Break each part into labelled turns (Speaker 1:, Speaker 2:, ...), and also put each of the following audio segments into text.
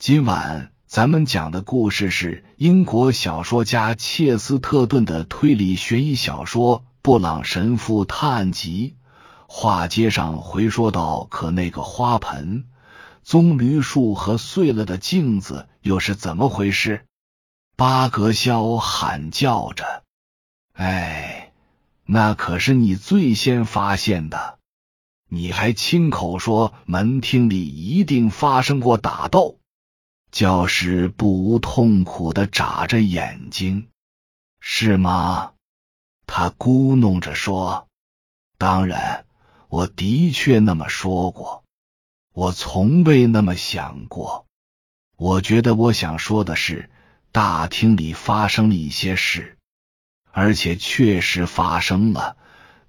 Speaker 1: 今晚咱们讲的故事是英国小说家切斯特顿的推理悬疑小说《布朗神父探案集》。话接上回说到，可那个花盆、棕榈树和碎了的镜子又是怎么回事？巴格肖喊叫着：“哎，那可是你最先发现的！你还亲口说门厅里一定发生过打斗。”教师不无痛苦的眨着眼睛，是吗？他咕哝着说：“当然，我的确那么说过。我从未那么想过。我觉得我想说的是，大厅里发生了一些事，而且确实发生了，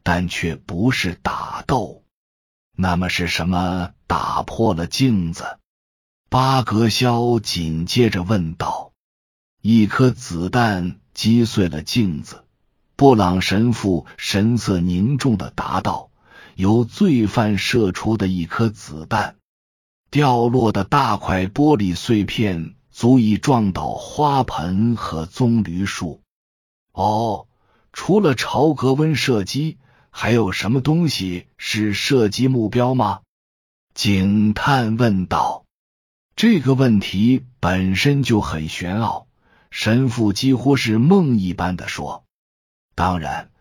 Speaker 1: 但却不是打斗。那么是什么打破了镜子？”巴格肖紧接着问道：“一颗子弹击碎了镜子。”布朗神父神色凝重的答道：“由罪犯射出的一颗子弹，掉落的大块玻璃碎片足以撞倒花盆和棕榈树。”哦，除了朝格温射击，还有什么东西是射击目标吗？警探问道。这个问题本身就很玄奥，神父几乎是梦一般的说：“当然，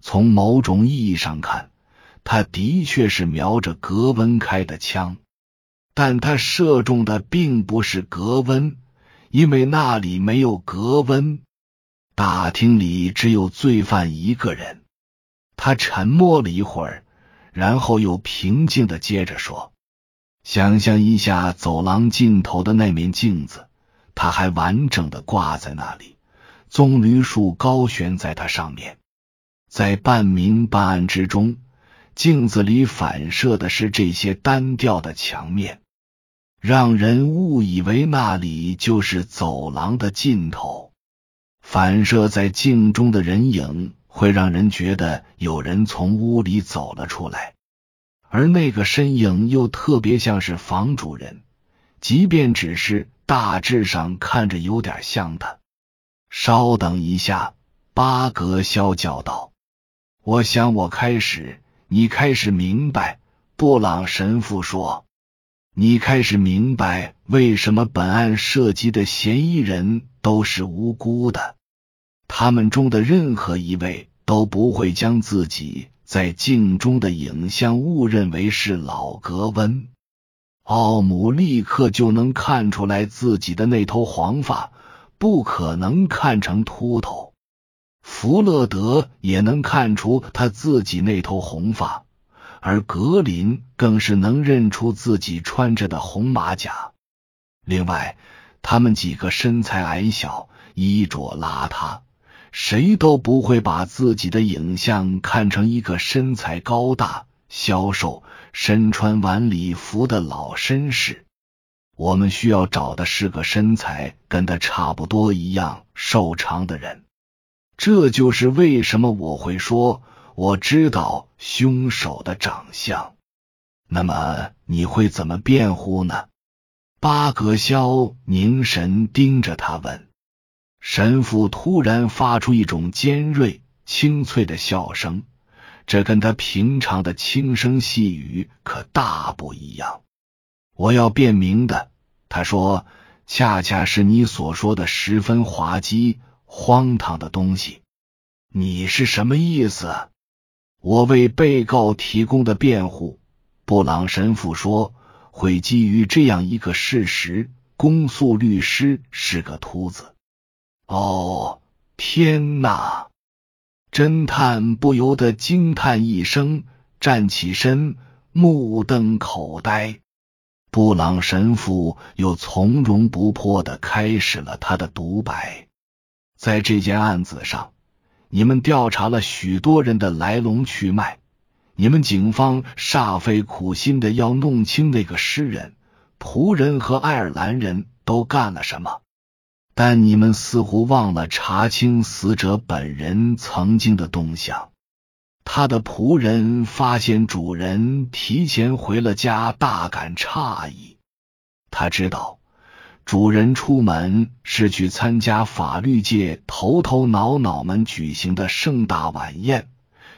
Speaker 1: 从某种意义上看，他的确是瞄着格温开的枪，但他射中的并不是格温，因为那里没有格温。大厅里只有罪犯一个人。”他沉默了一会儿，然后又平静的接着说。想象一下，走廊尽头的那面镜子，它还完整的挂在那里，棕榈树高悬在它上面。在半明半暗之中，镜子里反射的是这些单调的墙面，让人误以为那里就是走廊的尽头。反射在镜中的人影，会让人觉得有人从屋里走了出来。而那个身影又特别像是房主人，即便只是大致上看着有点像他。稍等一下，巴格肖叫道：“我想我开始，你开始明白。”布朗神父说：“你开始明白为什么本案涉及的嫌疑人都是无辜的，他们中的任何一位都不会将自己。”在镜中的影像误认为是老格温，奥姆立刻就能看出来自己的那头黄发不可能看成秃头。弗勒德也能看出他自己那头红发，而格林更是能认出自己穿着的红马甲。另外，他们几个身材矮小，衣着邋遢。谁都不会把自己的影像看成一个身材高大、消瘦、身穿晚礼服的老绅士。我们需要找的是个身材跟他差不多一样瘦长的人。这就是为什么我会说我知道凶手的长相。那么你会怎么辩护呢？巴格肖凝神盯着他问。神父突然发出一种尖锐、清脆的笑声，这跟他平常的轻声细语可大不一样。我要辨明的，他说，恰恰是你所说的十分滑稽、荒唐的东西。你是什么意思？我为被告提供的辩护，布朗神父说，会基于这样一个事实：公诉律师是个秃子。哦，天哪！侦探不由得惊叹一声，站起身，目瞪口呆。布朗神父又从容不迫的开始了他的独白：在这件案子上，你们调查了许多人的来龙去脉，你们警方煞费苦心的要弄清那个诗人、仆人和爱尔兰人都干了什么。但你们似乎忘了查清死者本人曾经的动向。他的仆人发现主人提前回了家，大感诧异。他知道主人出门是去参加法律界头头脑脑们举行的盛大晚宴，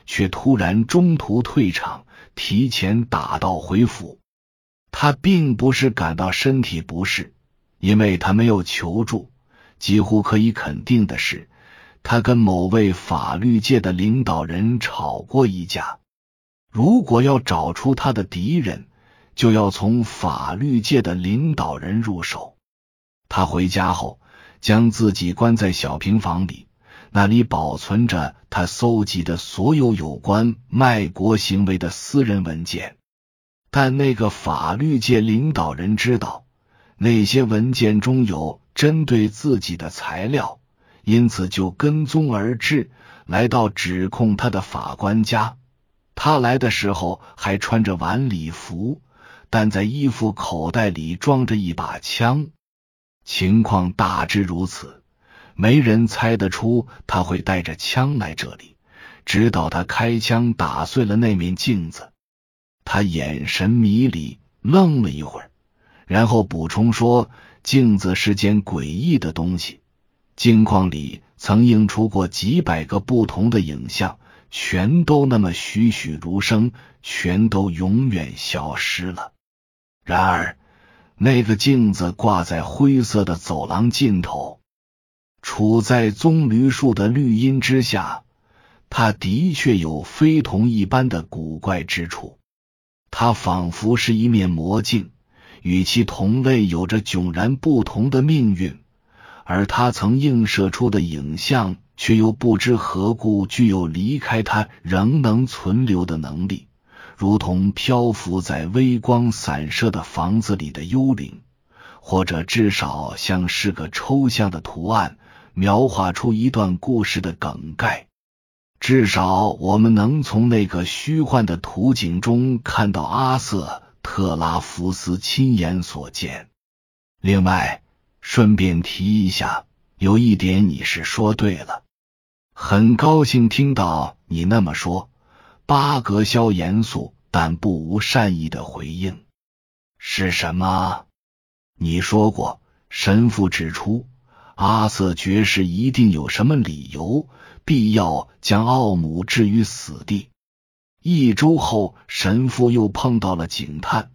Speaker 1: 却突然中途退场，提前打道回府。他并不是感到身体不适，因为他没有求助。几乎可以肯定的是，他跟某位法律界的领导人吵过一架。如果要找出他的敌人，就要从法律界的领导人入手。他回家后，将自己关在小平房里，那里保存着他搜集的所有有关卖国行为的私人文件。但那个法律界领导人知道那些文件中有针对自己的材料，因此就跟踪而至，来到指控他的法官家。他来的时候还穿着晚礼服，但在衣服口袋里装着一把枪。情况大致如此，没人猜得出他会带着枪来这里，直到他开枪打碎了那面镜子。他眼神迷离，愣了一会儿，然后补充说：“镜子是件诡异的东西，镜框里曾映出过几百个不同的影像，全都那么栩栩如生，全都永远消失了。然而，那个镜子挂在灰色的走廊尽头，处在棕榈树的绿荫之下，它的确有非同一般的古怪之处。”它仿佛是一面魔镜，与其同类有着迥然不同的命运，而他曾映射出的影像，却又不知何故具有离开他仍能存留的能力，如同漂浮在微光散射的房子里的幽灵，或者至少像是个抽象的图案，描画出一段故事的梗概。至少我们能从那个虚幻的图景中看到阿瑟·特拉福斯亲眼所见。另外，顺便提一下，有一点你是说对了。很高兴听到你那么说。巴格肖严肃但不无善意的回应：“是什么？你说过，神父指出，阿瑟爵士一定有什么理由。”必要将奥姆置于死地。一周后，神父又碰到了警探，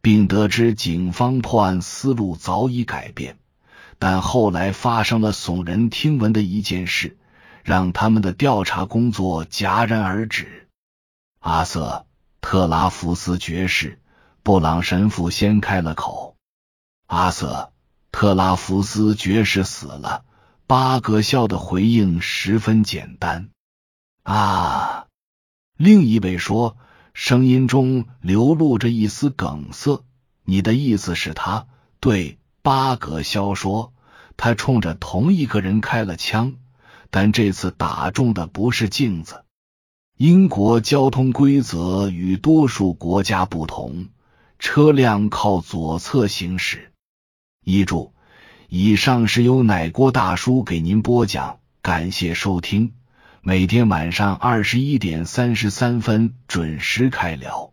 Speaker 1: 并得知警方破案思路早已改变。但后来发生了耸人听闻的一件事，让他们的调查工作戛然而止。阿瑟·特拉福斯爵士，布朗神父先开了口：“阿瑟·特拉福斯爵士死了。”巴格笑的回应十分简单。啊，另一位说，声音中流露着一丝梗塞。你的意思是他？对，巴格肖说，他冲着同一个人开了枪，但这次打中的不是镜子。英国交通规则与多数国家不同，车辆靠左侧行驶。一注。以上是由奶锅大叔给您播讲，感谢收听。每天晚上二十一点三十三分准时开聊。